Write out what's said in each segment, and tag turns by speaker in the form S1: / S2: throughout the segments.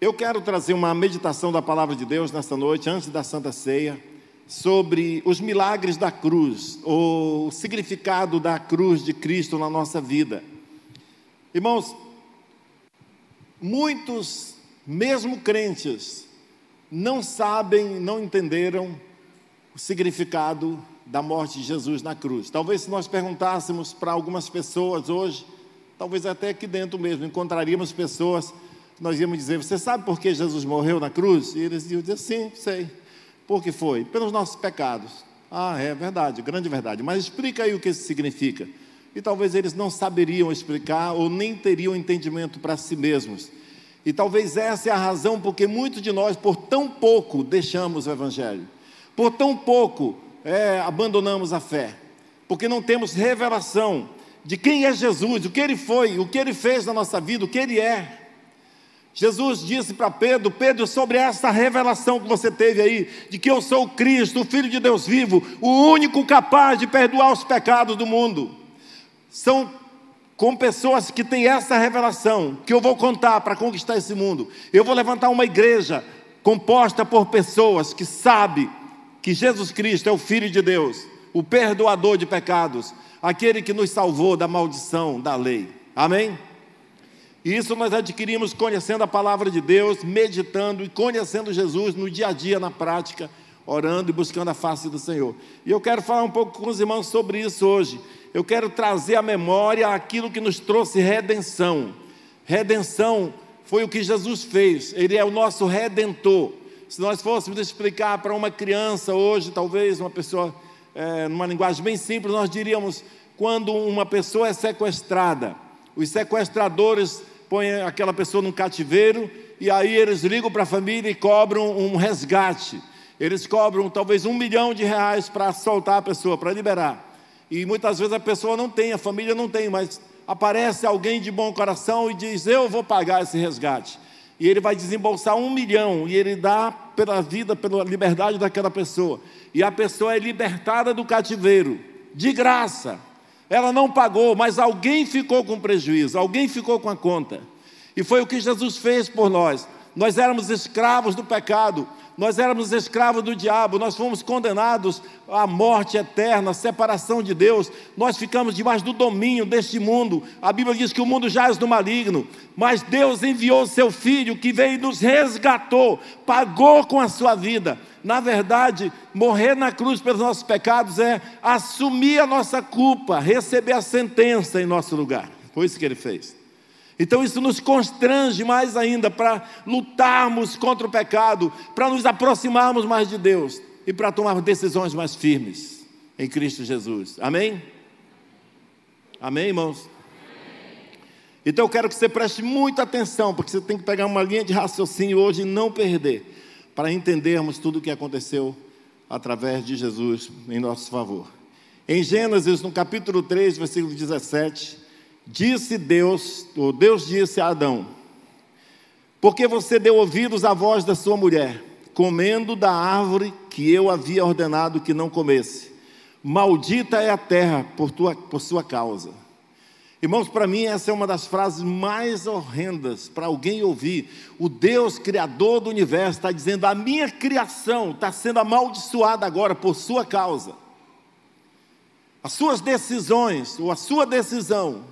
S1: Eu quero trazer uma meditação da palavra de Deus nesta noite, antes da Santa Ceia, sobre os milagres da cruz, o significado da cruz de Cristo na nossa vida. Irmãos, muitos, mesmo crentes, não sabem, não entenderam o significado da morte de Jesus na cruz. Talvez se nós perguntássemos para algumas pessoas hoje, talvez até aqui dentro mesmo, encontraríamos pessoas nós íamos dizer: Você sabe por que Jesus morreu na cruz? E eles iam dizer: Sim, sei. Por que foi? Pelos nossos pecados. Ah, é verdade, grande verdade. Mas explica aí o que isso significa. E talvez eles não saberiam explicar ou nem teriam entendimento para si mesmos. E talvez essa é a razão porque muitos de nós, por tão pouco, deixamos o Evangelho. Por tão pouco, é, abandonamos a fé. Porque não temos revelação de quem é Jesus, o que ele foi, o que ele fez na nossa vida, o que ele é. Jesus disse para Pedro: Pedro, sobre essa revelação que você teve aí, de que eu sou o Cristo, o Filho de Deus vivo, o único capaz de perdoar os pecados do mundo. São com pessoas que têm essa revelação que eu vou contar para conquistar esse mundo. Eu vou levantar uma igreja composta por pessoas que sabem que Jesus Cristo é o Filho de Deus, o perdoador de pecados, aquele que nos salvou da maldição da lei. Amém? Isso nós adquirimos conhecendo a palavra de Deus, meditando e conhecendo Jesus no dia a dia, na prática, orando e buscando a face do Senhor. E eu quero falar um pouco com os irmãos sobre isso hoje. Eu quero trazer à memória aquilo que nos trouxe redenção. Redenção foi o que Jesus fez, Ele é o nosso redentor. Se nós fôssemos explicar para uma criança hoje, talvez uma pessoa, é, numa linguagem bem simples, nós diríamos: quando uma pessoa é sequestrada, os sequestradores põe aquela pessoa num cativeiro e aí eles ligam para a família e cobram um resgate. Eles cobram talvez um milhão de reais para soltar a pessoa, para liberar. E muitas vezes a pessoa não tem, a família não tem, mas aparece alguém de bom coração e diz: Eu vou pagar esse resgate. E ele vai desembolsar um milhão e ele dá pela vida, pela liberdade daquela pessoa. E a pessoa é libertada do cativeiro, de graça. Ela não pagou, mas alguém ficou com prejuízo, alguém ficou com a conta. E foi o que Jesus fez por nós. Nós éramos escravos do pecado, nós éramos escravos do diabo, nós fomos condenados à morte eterna, à separação de Deus, nós ficamos debaixo do domínio deste mundo. A Bíblia diz que o mundo jaz do maligno, mas Deus enviou o seu Filho que veio e nos resgatou, pagou com a sua vida. Na verdade, morrer na cruz pelos nossos pecados é assumir a nossa culpa, receber a sentença em nosso lugar. Foi isso que ele fez. Então isso nos constrange mais ainda para lutarmos contra o pecado, para nos aproximarmos mais de Deus e para tomar decisões mais firmes em Cristo Jesus. Amém? Amém, irmãos? Então eu quero que você preste muita atenção, porque você tem que pegar uma linha de raciocínio hoje e não perder, para entendermos tudo o que aconteceu através de Jesus em nosso favor. Em Gênesis, no capítulo 3, versículo 17, Disse Deus, ou Deus disse a Adão: Porque você deu ouvidos à voz da sua mulher, comendo da árvore que eu havia ordenado que não comesse. Maldita é a terra por, tua, por sua causa. Irmãos, para mim essa é uma das frases mais horrendas para alguém ouvir. O Deus Criador do universo está dizendo: a minha criação está sendo amaldiçoada agora por sua causa. As suas decisões, ou a sua decisão,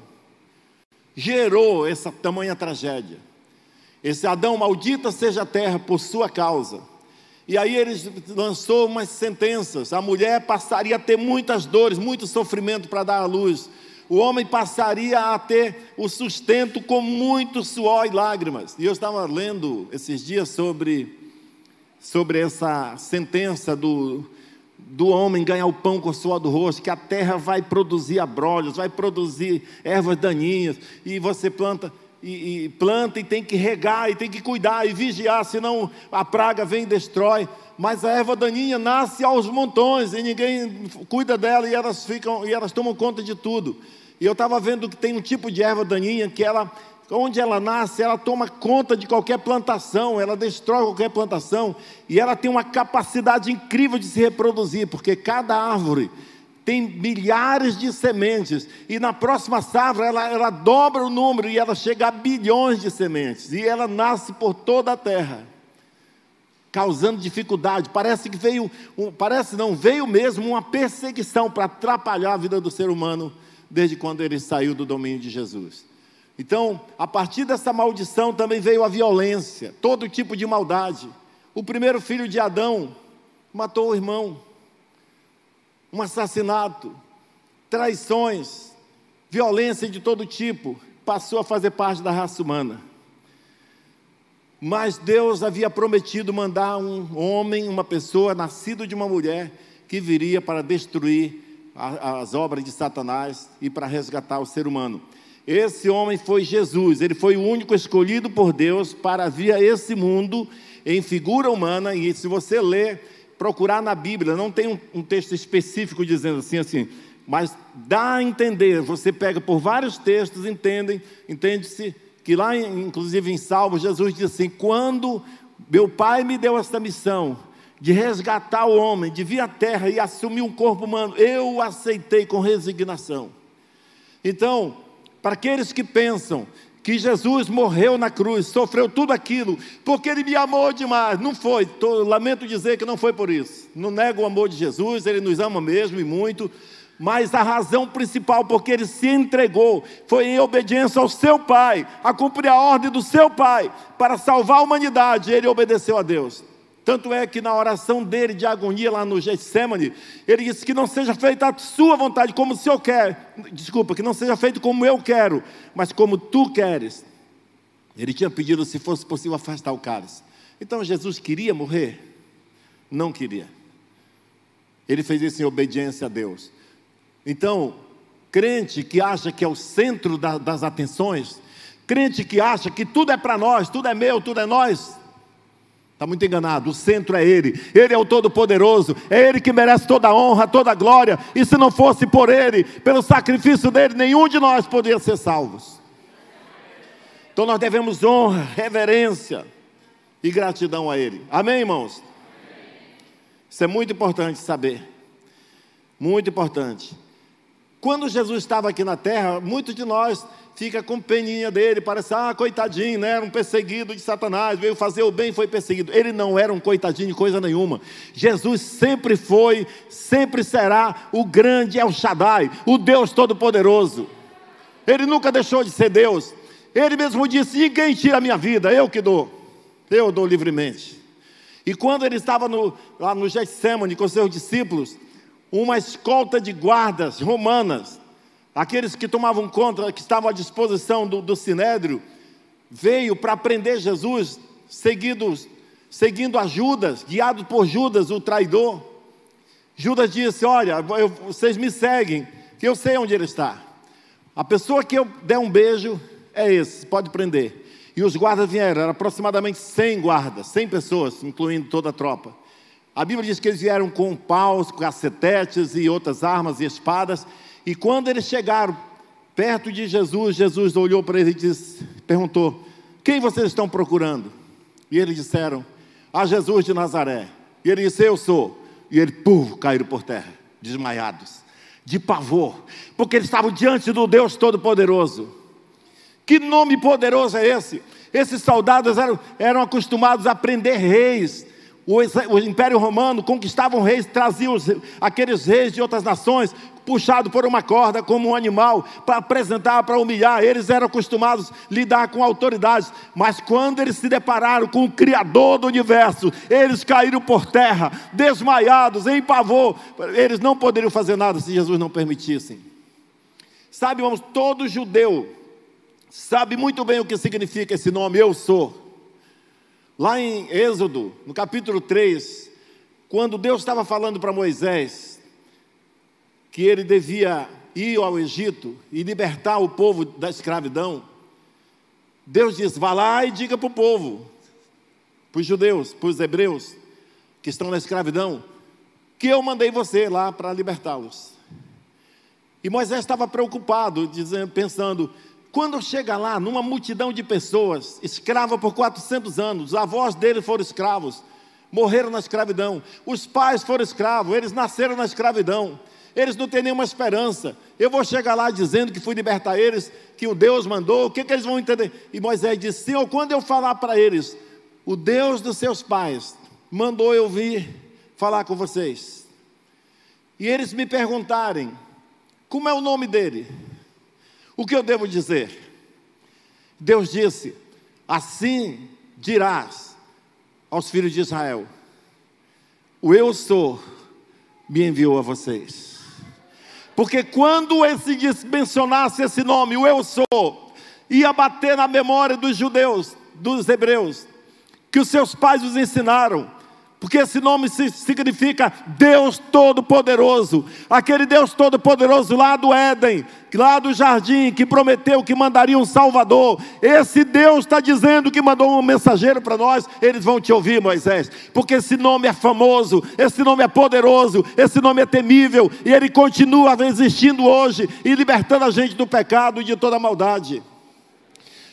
S1: gerou essa tamanha tragédia. Esse Adão, maldita seja a terra por sua causa. E aí ele lançou umas sentenças. A mulher passaria a ter muitas dores, muito sofrimento para dar à luz. O homem passaria a ter o sustento com muito suor e lágrimas. E eu estava lendo esses dias sobre, sobre essa sentença do, do homem ganhar o pão com o suor do rosto, que a terra vai produzir abrolhos, vai produzir ervas daninhas, e você planta e, e, planta e tem que regar e tem que cuidar e vigiar, senão a praga vem e destrói. Mas a erva daninha nasce aos montões e ninguém cuida dela e elas ficam e elas tomam conta de tudo. E eu estava vendo que tem um tipo de erva daninha que ela onde ela nasce, ela toma conta de qualquer plantação, ela destrói qualquer plantação, e ela tem uma capacidade incrível de se reproduzir, porque cada árvore tem milhares de sementes, e na próxima safra ela, ela dobra o número e ela chega a bilhões de sementes, e ela nasce por toda a terra, causando dificuldade. Parece que veio, um, parece não, veio mesmo uma perseguição para atrapalhar a vida do ser humano desde quando ele saiu do domínio de Jesus. Então, a partir dessa maldição também veio a violência, todo tipo de maldade. O primeiro filho de Adão matou o irmão um assassinato, traições, violência de todo tipo, passou a fazer parte da raça humana. Mas Deus havia prometido mandar um homem, uma pessoa nascido de uma mulher, que viria para destruir as obras de Satanás e para resgatar o ser humano. Esse homem foi Jesus, ele foi o único escolhido por Deus para vir a esse mundo em figura humana, e se você ler procurar na Bíblia, não tem um, um texto específico dizendo assim, assim, mas dá a entender, você pega por vários textos, entendem, entende-se que lá, inclusive em Salmo, Jesus diz assim: quando meu Pai me deu essa missão de resgatar o homem, de vir à terra e assumir um corpo humano, eu aceitei com resignação. Então, para aqueles que pensam que Jesus morreu na cruz, sofreu tudo aquilo, porque Ele me amou demais. Não foi, tô, lamento dizer que não foi por isso. Não nego o amor de Jesus, Ele nos ama mesmo e muito, mas a razão principal porque Ele se entregou foi em obediência ao seu Pai, a cumprir a ordem do seu Pai, para salvar a humanidade, Ele obedeceu a Deus. Tanto é que na oração dele de agonia lá no Getsemane, ele disse que não seja feita a sua vontade como o Senhor quer. Desculpa, que não seja feito como eu quero, mas como tu queres. Ele tinha pedido se fosse possível afastar o cálice. Então Jesus queria morrer? Não queria. Ele fez isso em obediência a Deus. Então, crente que acha que é o centro da, das atenções, crente que acha que tudo é para nós, tudo é meu, tudo é nós, Está muito enganado, o centro é Ele, Ele é o Todo-Poderoso, é Ele que merece toda a honra, toda a glória, e se não fosse por Ele, pelo sacrifício dele, nenhum de nós poderia ser salvos. Então nós devemos honra, reverência e gratidão a Ele. Amém, irmãos? Isso é muito importante saber, muito importante. Quando Jesus estava aqui na terra, muitos de nós fica com peninha dele, parece, ah, coitadinho, né? Era um perseguido de Satanás, veio fazer o bem e foi perseguido. Ele não era um coitadinho de coisa nenhuma. Jesus sempre foi, sempre será o grande El Shaddai, o Deus Todo-Poderoso. Ele nunca deixou de ser Deus. Ele mesmo disse: ninguém tira a minha vida, eu que dou. Eu dou livremente. E quando ele estava no, lá no Getsemane com seus discípulos, uma escolta de guardas romanas aqueles que tomavam conta, que estavam à disposição do, do Sinédrio, veio para prender Jesus, seguidos, seguindo a Judas, guiado por Judas, o traidor. Judas disse: Olha, eu, vocês me seguem, que eu sei onde ele está. A pessoa que eu der um beijo é esse, pode prender. E os guardas vieram, eram aproximadamente 100 guardas, 100 pessoas, incluindo toda a tropa. A Bíblia diz que eles vieram com paus, cacetetes e outras armas e espadas, e quando eles chegaram perto de Jesus, Jesus olhou para eles e disse, perguntou: Quem vocês estão procurando? E eles disseram: A Jesus de Nazaré. E ele disse: Eu sou. E eles, puf, caíram por terra, desmaiados, de pavor, porque eles estavam diante do Deus Todo-Poderoso. Que nome poderoso é esse? Esses soldados eram, eram acostumados a prender reis, o, Império Romano conquistavam reis, traziam os, aqueles reis de outras nações, puxado por uma corda como um animal, para apresentar, para humilhar. Eles eram acostumados a lidar com autoridades, mas quando eles se depararam com o Criador do universo, eles caíram por terra, desmaiados, em pavor. Eles não poderiam fazer nada se Jesus não permitisse. Sabe, irmãos, todo judeu sabe muito bem o que significa esse nome, eu sou. Lá em Êxodo, no capítulo 3, quando Deus estava falando para Moisés que ele devia ir ao Egito e libertar o povo da escravidão, Deus disse: vá lá e diga para o povo, para os judeus, para os hebreus que estão na escravidão, que eu mandei você lá para libertá-los. E Moisés estava preocupado, dizendo, pensando: quando chega lá, numa multidão de pessoas, escrava por 400 anos, os avós dele foram escravos, morreram na escravidão, os pais foram escravos, eles nasceram na escravidão. eles não têm nenhuma esperança. Eu vou chegar lá dizendo que fui libertar eles, que o Deus mandou, o que, que eles vão entender? E Moisés disse: Senhor, quando eu falar para eles, o Deus dos seus pais mandou eu vir falar com vocês, e eles me perguntarem, como é o nome dele? O que eu devo dizer? Deus disse: Assim dirás aos filhos de Israel: O eu sou me enviou a vocês. Porque quando esse mencionasse esse nome, o eu sou, ia bater na memória dos judeus, dos hebreus, que os seus pais os ensinaram, porque esse nome significa Deus Todo-Poderoso, aquele Deus Todo-Poderoso lá do Éden, lá do jardim, que prometeu que mandaria um Salvador. Esse Deus está dizendo que mandou um mensageiro para nós. Eles vão te ouvir, Moisés, porque esse nome é famoso, esse nome é poderoso, esse nome é temível, e ele continua existindo hoje e libertando a gente do pecado e de toda maldade.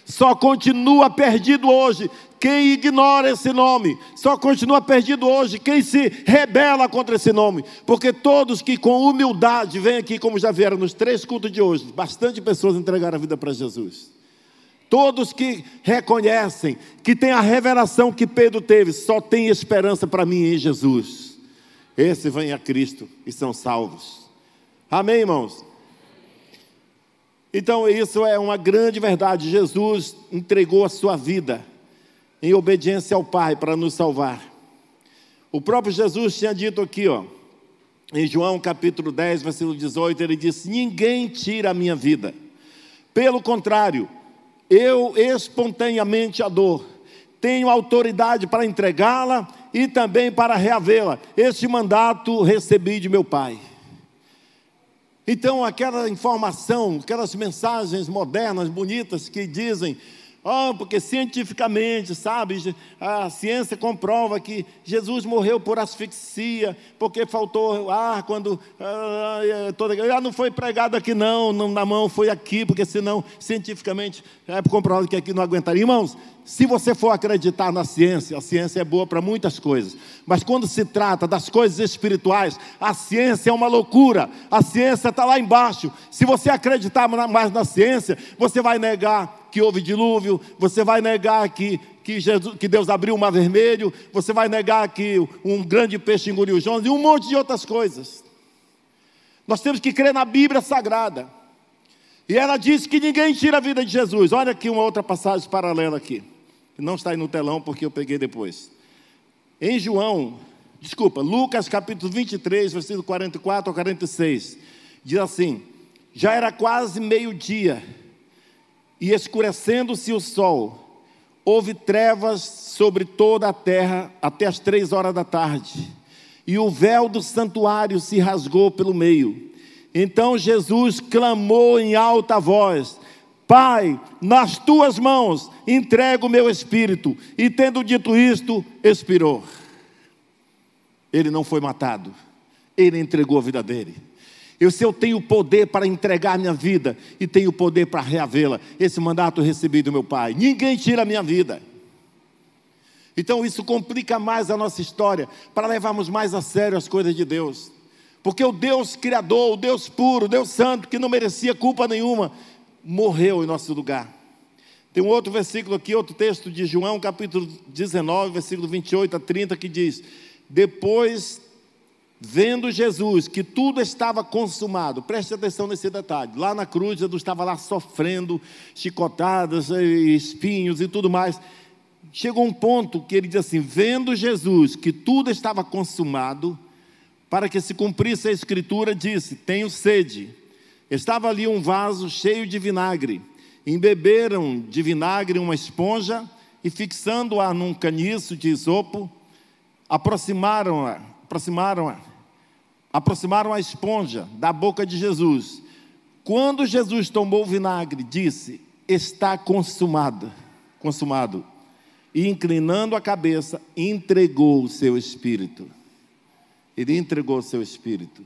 S1: Só continua perdido hoje quem ignora esse nome, só continua perdido hoje quem se rebela contra esse nome, porque todos que com humildade vêm aqui, como já vieram nos três cultos de hoje, bastante pessoas entregaram a vida para Jesus. Todos que reconhecem, que tem a revelação que Pedro teve, só tem esperança para mim em Jesus. Esse vem a Cristo e são salvos. Amém, irmãos? Então, isso é uma grande verdade. Jesus entregou a sua vida em obediência ao Pai para nos salvar. O próprio Jesus tinha dito aqui, ó, em João capítulo 10, versículo 18, ele disse: Ninguém tira a minha vida. Pelo contrário, eu espontaneamente a dou. Tenho autoridade para entregá-la e também para reavê-la. Este mandato recebi de meu Pai. Então, aquela informação, aquelas mensagens modernas, bonitas, que dizem Oh, porque cientificamente, sabe, a ciência comprova que Jesus morreu por asfixia, porque faltou ar quando. Ah, é, toda, ah, não foi pregado aqui, não, não, na mão, foi aqui, porque senão, cientificamente, é comprovado que aqui não aguentaria. Irmãos, se você for acreditar na ciência, a ciência é boa para muitas coisas, mas quando se trata das coisas espirituais, a ciência é uma loucura, a ciência está lá embaixo. Se você acreditar mais na ciência, você vai negar que houve dilúvio, você vai negar que, que, Jesus, que Deus abriu o mar vermelho, você vai negar que um grande peixe engoliu Jonas e um monte de outras coisas. Nós temos que crer na Bíblia Sagrada. E ela diz que ninguém tira a vida de Jesus. Olha aqui uma outra passagem paralela aqui. Não está aí no telão porque eu peguei depois. Em João, desculpa, Lucas capítulo 23, versículo 44 a 46, diz assim: Já era quase meio-dia e escurecendo-se o sol, houve trevas sobre toda a terra até as três horas da tarde, e o véu do santuário se rasgou pelo meio. Então Jesus clamou em alta voz: Pai, nas tuas mãos entrego o meu espírito. E tendo dito isto, expirou. Ele não foi matado, ele entregou a vida dele. Eu, se eu tenho poder para entregar minha vida e tenho poder para reavê-la, esse mandato eu recebi do meu Pai. Ninguém tira a minha vida. Então isso complica mais a nossa história, para levarmos mais a sério as coisas de Deus. Porque o Deus Criador, o Deus puro, o Deus Santo, que não merecia culpa nenhuma, morreu em nosso lugar. Tem um outro versículo aqui, outro texto de João, capítulo 19, versículo 28 a 30, que diz: Depois vendo Jesus que tudo estava consumado, preste atenção nesse detalhe. Lá na cruz, Jesus estava lá sofrendo chicotadas, espinhos e tudo mais. Chegou um ponto que ele diz assim: vendo Jesus que tudo estava consumado, para que se cumprisse a escritura, disse: Tenho sede. Estava ali um vaso cheio de vinagre. Embeberam de vinagre uma esponja e, fixando-a num caniço de isopo, aproximaram-a aproximaram, aproximaram a esponja da boca de Jesus. Quando Jesus tomou o vinagre, disse: Está consumado, consumado. E inclinando a cabeça, entregou o seu espírito. Ele entregou o seu espírito.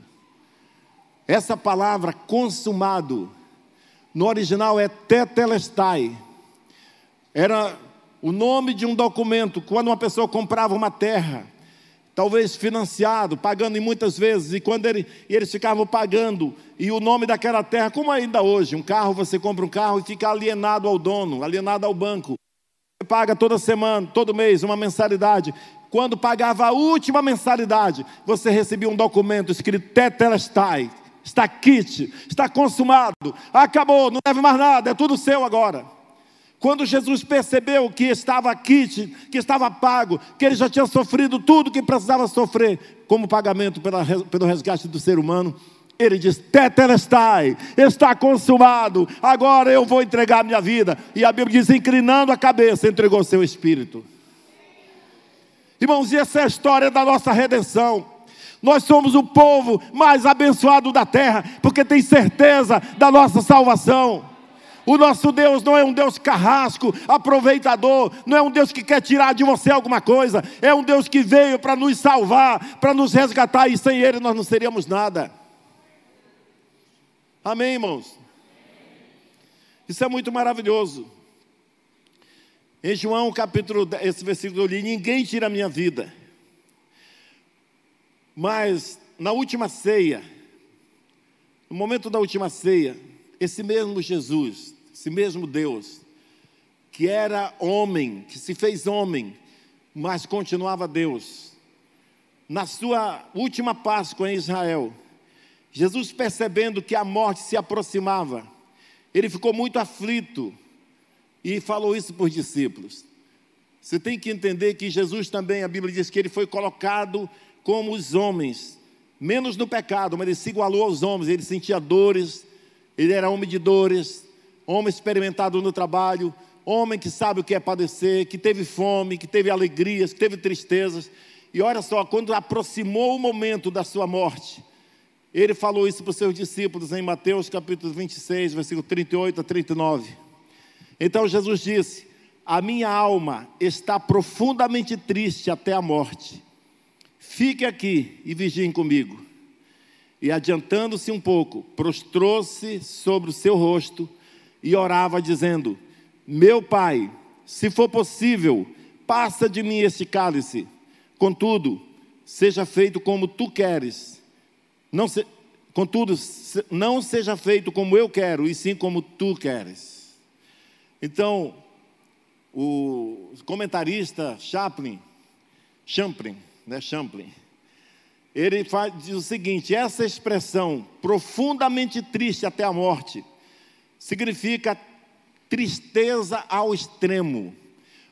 S1: Essa palavra consumado, no original é tetelestai. Era o nome de um documento. Quando uma pessoa comprava uma terra, talvez financiado, pagando muitas vezes, e quando ele, e eles ficavam pagando, e o nome daquela terra, como ainda hoje, um carro, você compra um carro e fica alienado ao dono, alienado ao banco. Você paga toda semana, todo mês, uma mensalidade. Quando pagava a última mensalidade, você recebia um documento escrito Tetelestai, está kit, está consumado, acabou, não deve mais nada, é tudo seu agora. Quando Jesus percebeu que estava kit, que estava pago, que ele já tinha sofrido tudo que precisava sofrer como pagamento pela, pelo resgate do ser humano, ele diz: Tetelestai, está consumado, agora eu vou entregar a minha vida. E a Bíblia diz: inclinando a cabeça, entregou seu espírito. Irmãos, e essa é a história da nossa redenção. Nós somos o povo mais abençoado da terra, porque tem certeza da nossa salvação. O nosso Deus não é um Deus carrasco, aproveitador, não é um Deus que quer tirar de você alguma coisa, é um Deus que veio para nos salvar, para nos resgatar, e sem Ele nós não seríamos nada. Amém, irmãos? Isso é muito maravilhoso. Em João capítulo, esse versículo eu li, ninguém tira a minha vida. Mas na última ceia, no momento da última ceia, esse mesmo Jesus, esse mesmo Deus, que era homem, que se fez homem, mas continuava Deus, na sua última Páscoa em Israel, Jesus percebendo que a morte se aproximava, ele ficou muito aflito e falou isso para os discípulos. Você tem que entender que Jesus também, a Bíblia diz que ele foi colocado como os homens, menos no pecado, mas ele se igualou aos homens, ele sentia dores, ele era homem de dores, homem experimentado no trabalho, homem que sabe o que é padecer, que teve fome, que teve alegrias, que teve tristezas. E olha só, quando aproximou o momento da sua morte, ele falou isso para os seus discípulos em Mateus capítulo 26, versículo 38 a 39. Então Jesus disse: A minha alma está profundamente triste até a morte. Fique aqui e vigiem comigo. E adiantando-se um pouco, prostrou-se sobre o seu rosto e orava, dizendo: Meu pai, se for possível, passa de mim este cálice. Contudo, seja feito como tu queres. Não se, contudo, não seja feito como eu quero, e sim como tu queres. Então, o comentarista Chaplin, Champlin, né, Champlin, ele faz, diz o seguinte: essa expressão, profundamente triste até a morte, significa tristeza ao extremo,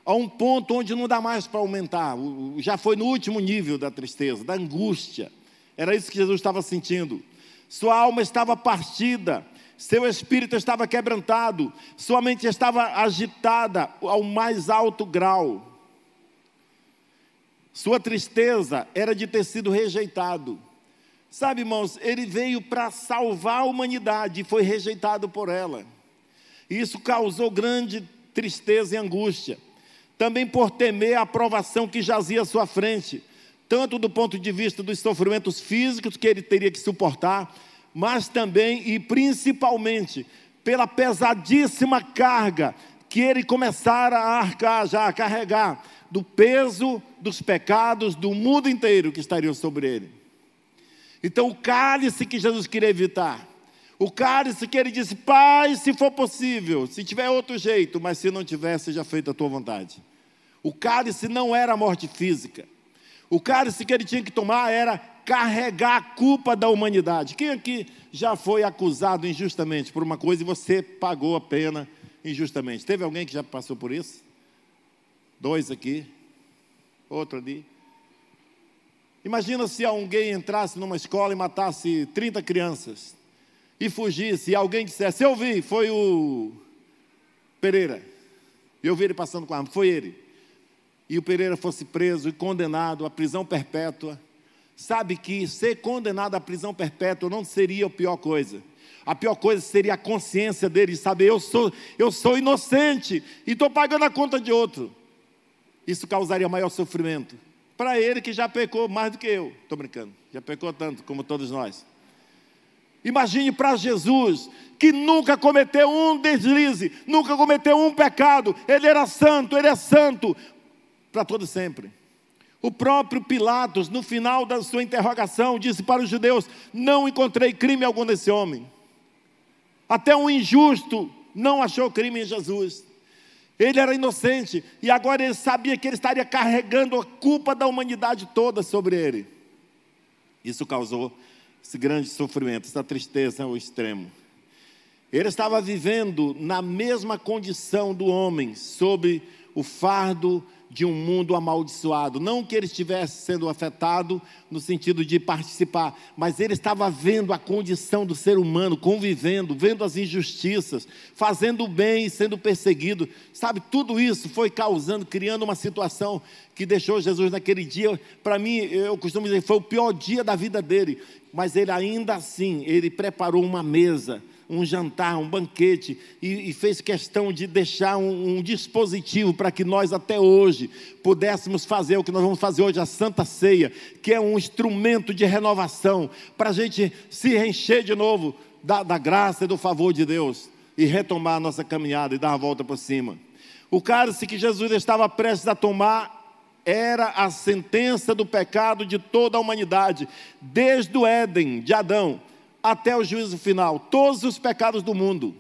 S1: a um ponto onde não dá mais para aumentar, já foi no último nível da tristeza, da angústia. Era isso que Jesus estava sentindo. Sua alma estava partida, seu espírito estava quebrantado, sua mente estava agitada ao mais alto grau. Sua tristeza era de ter sido rejeitado. Sabe, irmãos, ele veio para salvar a humanidade e foi rejeitado por ela. Isso causou grande tristeza e angústia. Também por temer a aprovação que jazia à sua frente, tanto do ponto de vista dos sofrimentos físicos que ele teria que suportar, mas também e principalmente pela pesadíssima carga que ele começara a arcar, já a carregar, do peso dos pecados do mundo inteiro que estariam sobre ele. Então, o cálice que Jesus queria evitar, o cálice que ele disse: Pai, se for possível, se tiver outro jeito, mas se não tiver, seja feita a tua vontade. O cálice não era a morte física. O cálice que ele tinha que tomar era carregar a culpa da humanidade. Quem aqui já foi acusado injustamente por uma coisa e você pagou a pena injustamente? Teve alguém que já passou por isso? Dois aqui, outro ali. Imagina se alguém entrasse numa escola e matasse 30 crianças e fugisse, e alguém dissesse: Eu vi, foi o Pereira. Eu vi ele passando com a arma, foi ele. E o Pereira fosse preso e condenado à prisão perpétua. Sabe que ser condenado à prisão perpétua não seria a pior coisa. A pior coisa seria a consciência dele, saber eu sou, eu sou inocente e estou pagando a conta de outro isso causaria maior sofrimento. Para ele que já pecou mais do que eu. Estou brincando, já pecou tanto como todos nós. Imagine para Jesus, que nunca cometeu um deslize, nunca cometeu um pecado, ele era santo, ele é santo, para todo sempre. O próprio Pilatos, no final da sua interrogação, disse para os judeus: Não encontrei crime algum nesse homem. Até um injusto não achou crime em Jesus. Ele era inocente e agora ele sabia que ele estaria carregando a culpa da humanidade toda sobre ele. Isso causou esse grande sofrimento, essa tristeza ao extremo. Ele estava vivendo na mesma condição do homem, sob o fardo de um mundo amaldiçoado. Não que ele estivesse sendo afetado no sentido de participar, mas ele estava vendo a condição do ser humano, convivendo, vendo as injustiças, fazendo o bem e sendo perseguido. Sabe, tudo isso foi causando, criando uma situação que deixou Jesus naquele dia, para mim, eu costumo dizer, foi o pior dia da vida dele, mas ele ainda assim, ele preparou uma mesa um jantar, um banquete, e, e fez questão de deixar um, um dispositivo para que nós até hoje pudéssemos fazer o que nós vamos fazer hoje, a Santa Ceia, que é um instrumento de renovação, para a gente se encher de novo da, da graça e do favor de Deus e retomar a nossa caminhada e dar a volta por cima. O cálice que Jesus estava prestes a tomar era a sentença do pecado de toda a humanidade, desde o Éden, de Adão, até o juízo final, todos os pecados do mundo.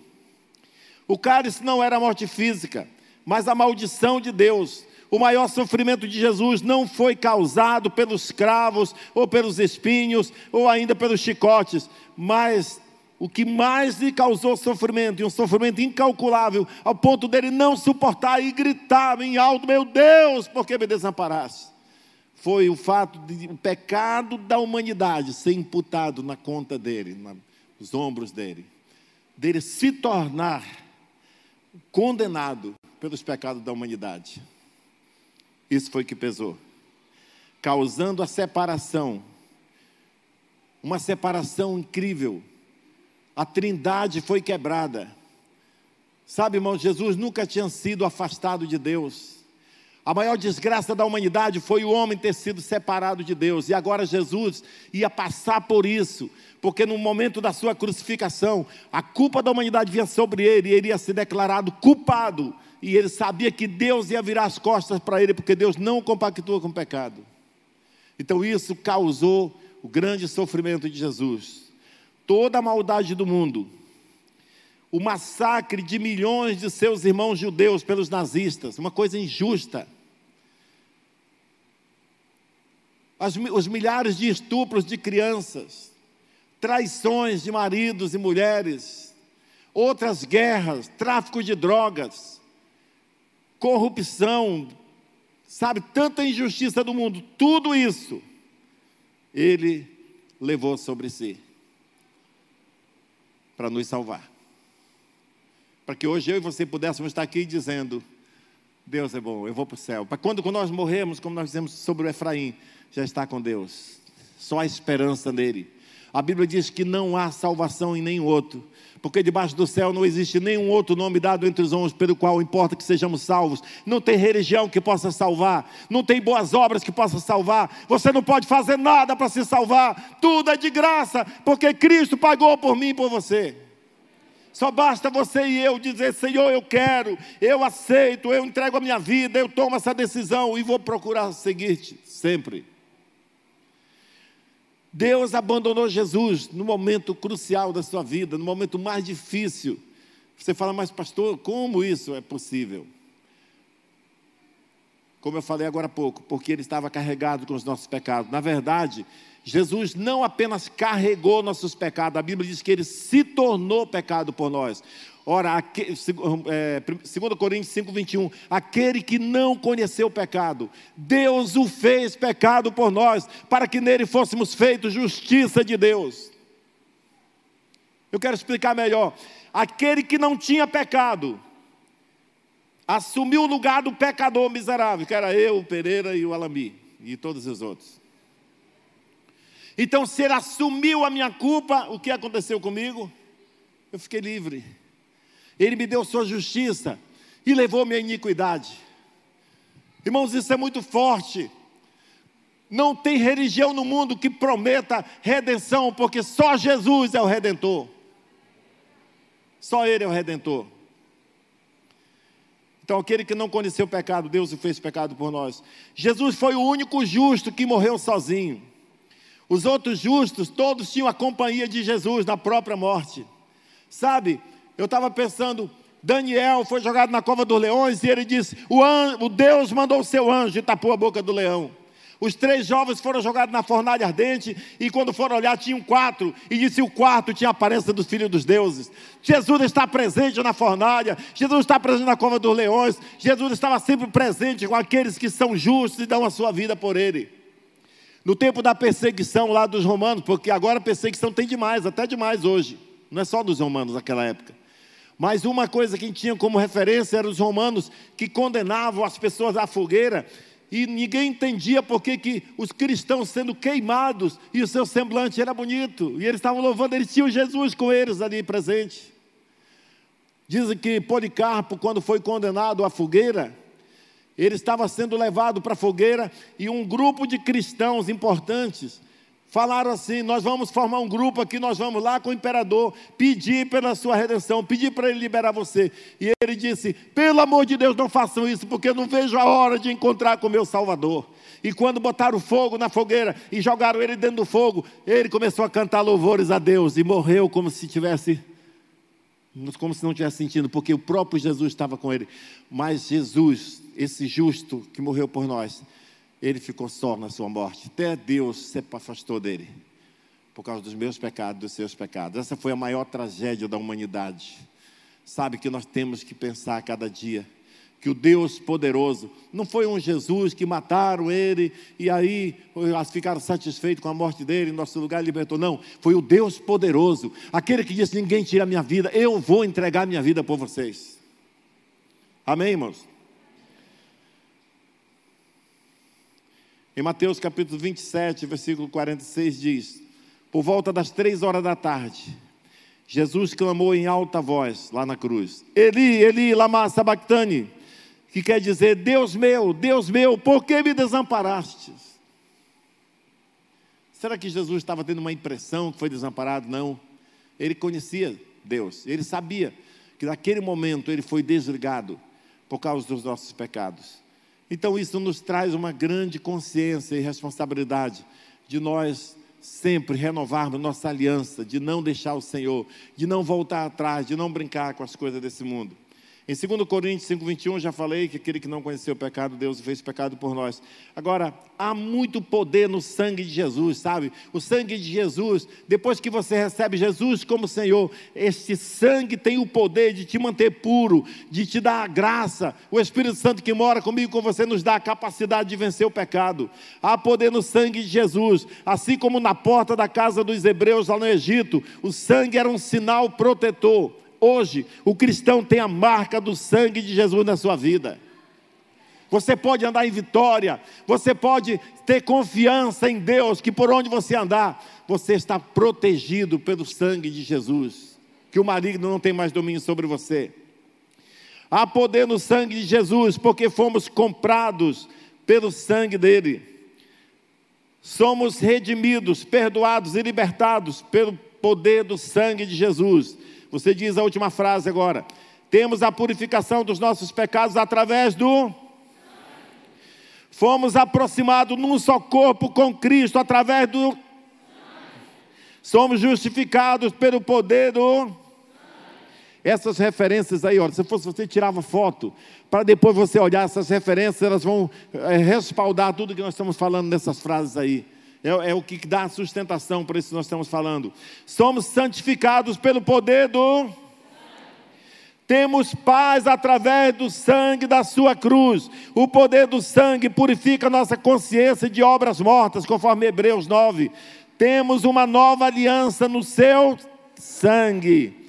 S1: O cálice não era a morte física, mas a maldição de Deus. O maior sofrimento de Jesus não foi causado pelos cravos, ou pelos espinhos, ou ainda pelos chicotes, mas o que mais lhe causou sofrimento, e um sofrimento incalculável, ao ponto dele não suportar e gritar em alto: Meu Deus, por que me desamparaste? Foi o fato de o pecado da humanidade ser imputado na conta dele, nos ombros dele, dele se tornar condenado pelos pecados da humanidade. Isso foi que pesou, causando a separação, uma separação incrível. A trindade foi quebrada. Sabe, irmão, Jesus nunca tinha sido afastado de Deus. A maior desgraça da humanidade foi o homem ter sido separado de Deus, e agora Jesus ia passar por isso, porque no momento da sua crucificação, a culpa da humanidade vinha sobre ele, e ele ia ser declarado culpado, e ele sabia que Deus ia virar as costas para ele, porque Deus não compactua com o pecado. Então isso causou o grande sofrimento de Jesus. Toda a maldade do mundo, o massacre de milhões de seus irmãos judeus pelos nazistas, uma coisa injusta. As, os milhares de estupros de crianças, traições de maridos e mulheres, outras guerras, tráfico de drogas, corrupção, sabe, tanta injustiça do mundo, tudo isso, ele levou sobre si para nos salvar para que hoje eu e você pudéssemos estar aqui dizendo: Deus é bom, eu vou para o céu. Para quando, quando nós morremos, como nós dizemos sobre o Efraim, já está com Deus, só a esperança nele. A Bíblia diz que não há salvação em nenhum outro, porque debaixo do céu não existe nenhum outro nome dado entre os homens pelo qual importa que sejamos salvos. Não tem religião que possa salvar, não tem boas obras que possa salvar. Você não pode fazer nada para se salvar. Tudo é de graça, porque Cristo pagou por mim e por você. Só basta você e eu dizer: Senhor, eu quero, eu aceito, eu entrego a minha vida, eu tomo essa decisão e vou procurar seguir-te sempre. Deus abandonou Jesus no momento crucial da sua vida, no momento mais difícil. Você fala, mas pastor, como isso é possível? Como eu falei agora há pouco, porque ele estava carregado com os nossos pecados. Na verdade, Jesus não apenas carregou nossos pecados, a Bíblia diz que ele se tornou pecado por nós. Ora, aqui, é, 2 Coríntios 5, 21, aquele que não conheceu o pecado, Deus o fez pecado por nós, para que nele fôssemos feitos justiça de Deus. Eu quero explicar melhor. Aquele que não tinha pecado, assumiu o lugar do pecador miserável, que era eu, o Pereira e o Alami, e todos os outros. Então, se ele assumiu a minha culpa, o que aconteceu comigo? Eu fiquei livre. Ele me deu sua justiça e levou minha iniquidade. Irmãos, isso é muito forte. Não tem religião no mundo que prometa redenção, porque só Jesus é o redentor. Só Ele é o redentor. Então, aquele que não conheceu o pecado, Deus o fez pecado por nós. Jesus foi o único justo que morreu sozinho. Os outros justos, todos tinham a companhia de Jesus na própria morte. Sabe, eu estava pensando, Daniel foi jogado na cova dos leões e ele disse: o, o Deus mandou o seu anjo e tapou a boca do leão. Os três jovens foram jogados na fornalha ardente e quando foram olhar tinham quatro e disse o quarto tinha a aparência dos filhos dos deuses. Jesus está presente na fornalha, Jesus está presente na cova dos leões, Jesus estava sempre presente com aqueles que são justos e dão a sua vida por ele. No tempo da perseguição lá dos romanos, porque agora perseguição tem demais, até demais hoje, não é só dos romanos naquela época. Mas uma coisa que tinha como referência eram os romanos que condenavam as pessoas à fogueira e ninguém entendia por que, que os cristãos sendo queimados e o seu semblante era bonito, e eles estavam louvando, eles tinham Jesus com eles ali presente. Dizem que Policarpo, quando foi condenado à fogueira, ele estava sendo levado para a fogueira e um grupo de cristãos importantes falaram assim: Nós vamos formar um grupo aqui, nós vamos lá com o imperador pedir pela sua redenção, pedir para ele liberar você. E ele disse: Pelo amor de Deus, não façam isso, porque eu não vejo a hora de encontrar com meu Salvador. E quando botaram fogo na fogueira e jogaram ele dentro do fogo, ele começou a cantar louvores a Deus e morreu como se tivesse. Como se não tivesse sentindo, porque o próprio Jesus estava com ele. Mas Jesus, esse justo que morreu por nós, ele ficou só na sua morte. Até Deus se afastou dele, por causa dos meus pecados, dos seus pecados. Essa foi a maior tragédia da humanidade. Sabe que nós temos que pensar a cada dia que o Deus poderoso não foi um Jesus que mataram ele e aí ficaram satisfeitos com a morte dele, em nosso lugar libertou. Não, foi o Deus poderoso, aquele que disse: Ninguém tira a minha vida, eu vou entregar a minha vida por vocês. Amém, irmãos? Em Mateus capítulo 27, versículo 46 diz: Por volta das três horas da tarde, Jesus clamou em alta voz lá na cruz: Eli, Eli, lama sabachthani, que quer dizer: Deus meu, Deus meu, por que me desamparaste? Será que Jesus estava tendo uma impressão que foi desamparado? Não. Ele conhecia Deus, ele sabia que naquele momento ele foi desligado por causa dos nossos pecados. Então isso nos traz uma grande consciência e responsabilidade de nós sempre renovarmos nossa aliança, de não deixar o Senhor, de não voltar atrás, de não brincar com as coisas desse mundo. Em 2 Coríntios 5,21, já falei que aquele que não conheceu o pecado, Deus fez pecado por nós. Agora, há muito poder no sangue de Jesus, sabe? O sangue de Jesus, depois que você recebe Jesus como Senhor, este sangue tem o poder de te manter puro, de te dar a graça. O Espírito Santo que mora comigo, com você, nos dá a capacidade de vencer o pecado. Há poder no sangue de Jesus, assim como na porta da casa dos hebreus lá no Egito, o sangue era um sinal protetor. Hoje, o cristão tem a marca do sangue de Jesus na sua vida. Você pode andar em vitória, você pode ter confiança em Deus, que por onde você andar, você está protegido pelo sangue de Jesus, que o maligno não tem mais domínio sobre você. Há poder no sangue de Jesus, porque fomos comprados pelo sangue dele. Somos redimidos, perdoados e libertados pelo poder do sangue de Jesus. Você diz a última frase agora. Temos a purificação dos nossos pecados através do. Fomos aproximados num só corpo com Cristo através do. Somos justificados pelo poder do. Essas referências aí, olha, se fosse você tirava foto, para depois você olhar essas referências, elas vão é, respaldar tudo que nós estamos falando nessas frases aí é, é o que dá sustentação para isso que nós estamos falando. Somos santificados pelo poder do. Temos paz através do sangue da sua cruz. O poder do sangue purifica nossa consciência de obras mortas, conforme Hebreus 9. Temos uma nova aliança no seu sangue.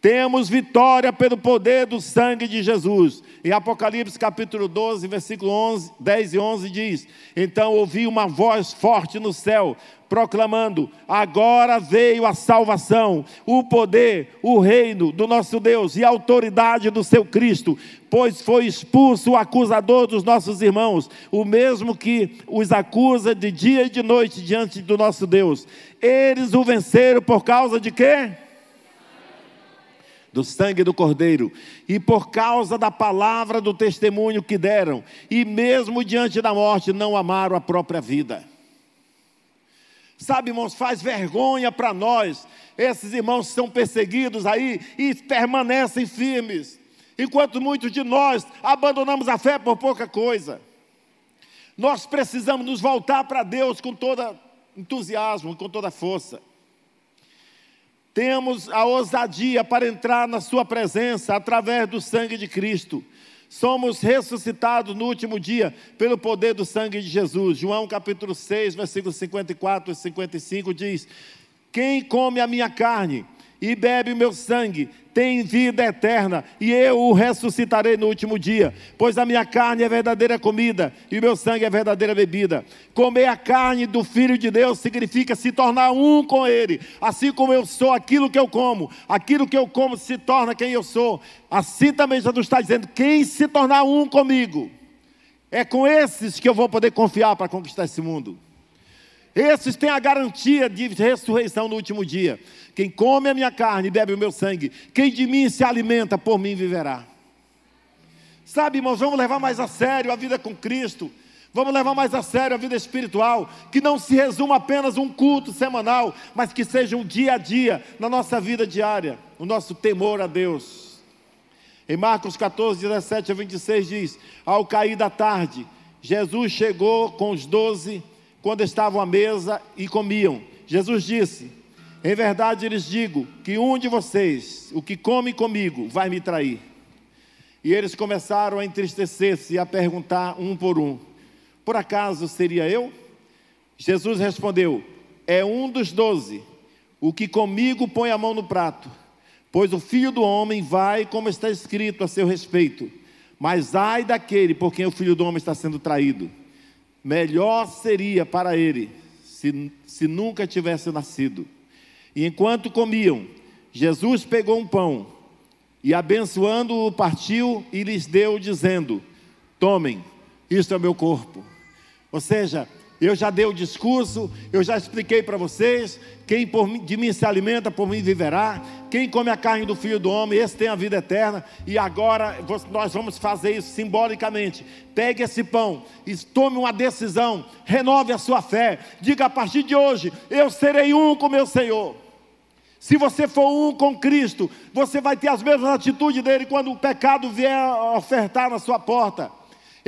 S1: Temos vitória pelo poder do sangue de Jesus. Em Apocalipse capítulo 12, versículo 11, 10 e 11 diz: Então ouvi uma voz forte no céu, proclamando: Agora veio a salvação, o poder, o reino do nosso Deus e a autoridade do seu Cristo, pois foi expulso o acusador dos nossos irmãos, o mesmo que os acusa de dia e de noite diante do nosso Deus. Eles o venceram por causa de quê? Do sangue do Cordeiro, e por causa da palavra do testemunho que deram, e mesmo diante da morte, não amaram a própria vida. Sabe, irmãos, faz vergonha para nós, esses irmãos são perseguidos aí e permanecem firmes, enquanto muitos de nós abandonamos a fé por pouca coisa. Nós precisamos nos voltar para Deus com todo entusiasmo, com toda força temos a ousadia para entrar na Sua presença através do sangue de Cristo. Somos ressuscitados no último dia pelo poder do sangue de Jesus. João capítulo 6, versículos 54 e 55 diz: Quem come a minha carne e bebe meu sangue, tem vida eterna, e eu o ressuscitarei no último dia, pois a minha carne é verdadeira comida, e o meu sangue é verdadeira bebida. Comer a carne do Filho de Deus significa se tornar um com Ele, assim como eu sou aquilo que eu como, aquilo que eu como se torna quem eu sou. Assim também Jesus está dizendo: quem se tornar um comigo, é com esses que eu vou poder confiar para conquistar esse mundo. Esses têm a garantia de ressurreição no último dia. Quem come a minha carne e bebe o meu sangue, quem de mim se alimenta, por mim viverá. Sabe, irmãos, vamos levar mais a sério a vida com Cristo. Vamos levar mais a sério a vida espiritual, que não se resuma apenas um culto semanal, mas que seja um dia a dia na nossa vida diária, o nosso temor a Deus. Em Marcos 14, 17 a 26 diz: Ao cair da tarde, Jesus chegou com os doze quando estavam à mesa e comiam. Jesus disse: Em verdade lhes digo que um de vocês, o que come comigo, vai me trair. E eles começaram a entristecer-se e a perguntar um por um: Por acaso seria eu? Jesus respondeu: É um dos doze, o que comigo põe a mão no prato. Pois o filho do homem vai, como está escrito a seu respeito. Mas ai daquele por quem o filho do homem está sendo traído melhor seria para ele se, se nunca tivesse nascido. E enquanto comiam, Jesus pegou um pão e, abençoando-o, partiu e lhes deu, dizendo: Tomem, isto é meu corpo. Ou seja, eu já dei o discurso, eu já expliquei para vocês: quem por, de mim se alimenta, por mim viverá. Quem come a carne do filho do homem, esse tem a vida eterna. E agora nós vamos fazer isso simbolicamente. Pegue esse pão e tome uma decisão, renove a sua fé. Diga a partir de hoje: eu serei um com meu Senhor. Se você for um com Cristo, você vai ter as mesmas atitudes dele quando o pecado vier ofertar na sua porta.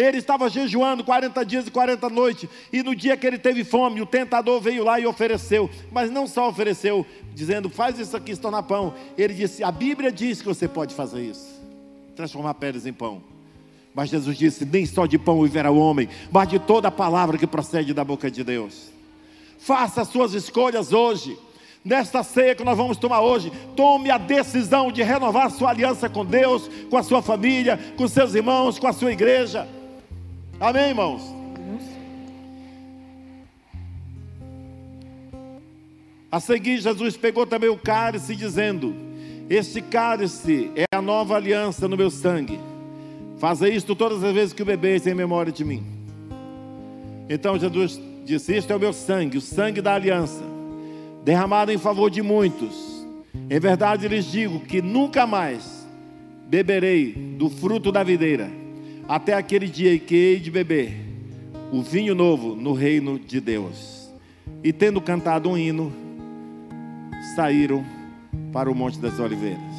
S1: Ele estava jejuando 40 dias e 40 noites, e no dia que ele teve fome, o tentador veio lá e ofereceu, mas não só ofereceu, dizendo: Faz isso aqui se tornar pão. Ele disse: A Bíblia diz que você pode fazer isso, transformar pedras em pão. Mas Jesus disse: Nem só de pão viverá o homem, mas de toda a palavra que procede da boca de Deus. Faça as suas escolhas hoje. Nesta ceia que nós vamos tomar hoje, tome a decisão de renovar sua aliança com Deus, com a sua família, com seus irmãos, com a sua igreja. Amém, irmãos? A seguir, Jesus pegou também o cálice, dizendo: Este cálice é a nova aliança no meu sangue. Faça isto todas as vezes que o bebeis em memória de mim. Então Jesus disse: Este é o meu sangue, o sangue da aliança, derramado em favor de muitos. Em verdade lhes digo que nunca mais beberei do fruto da videira até aquele dia em que hei de beber o vinho novo no reino de Deus. E tendo cantado um hino, saíram para o Monte das Oliveiras.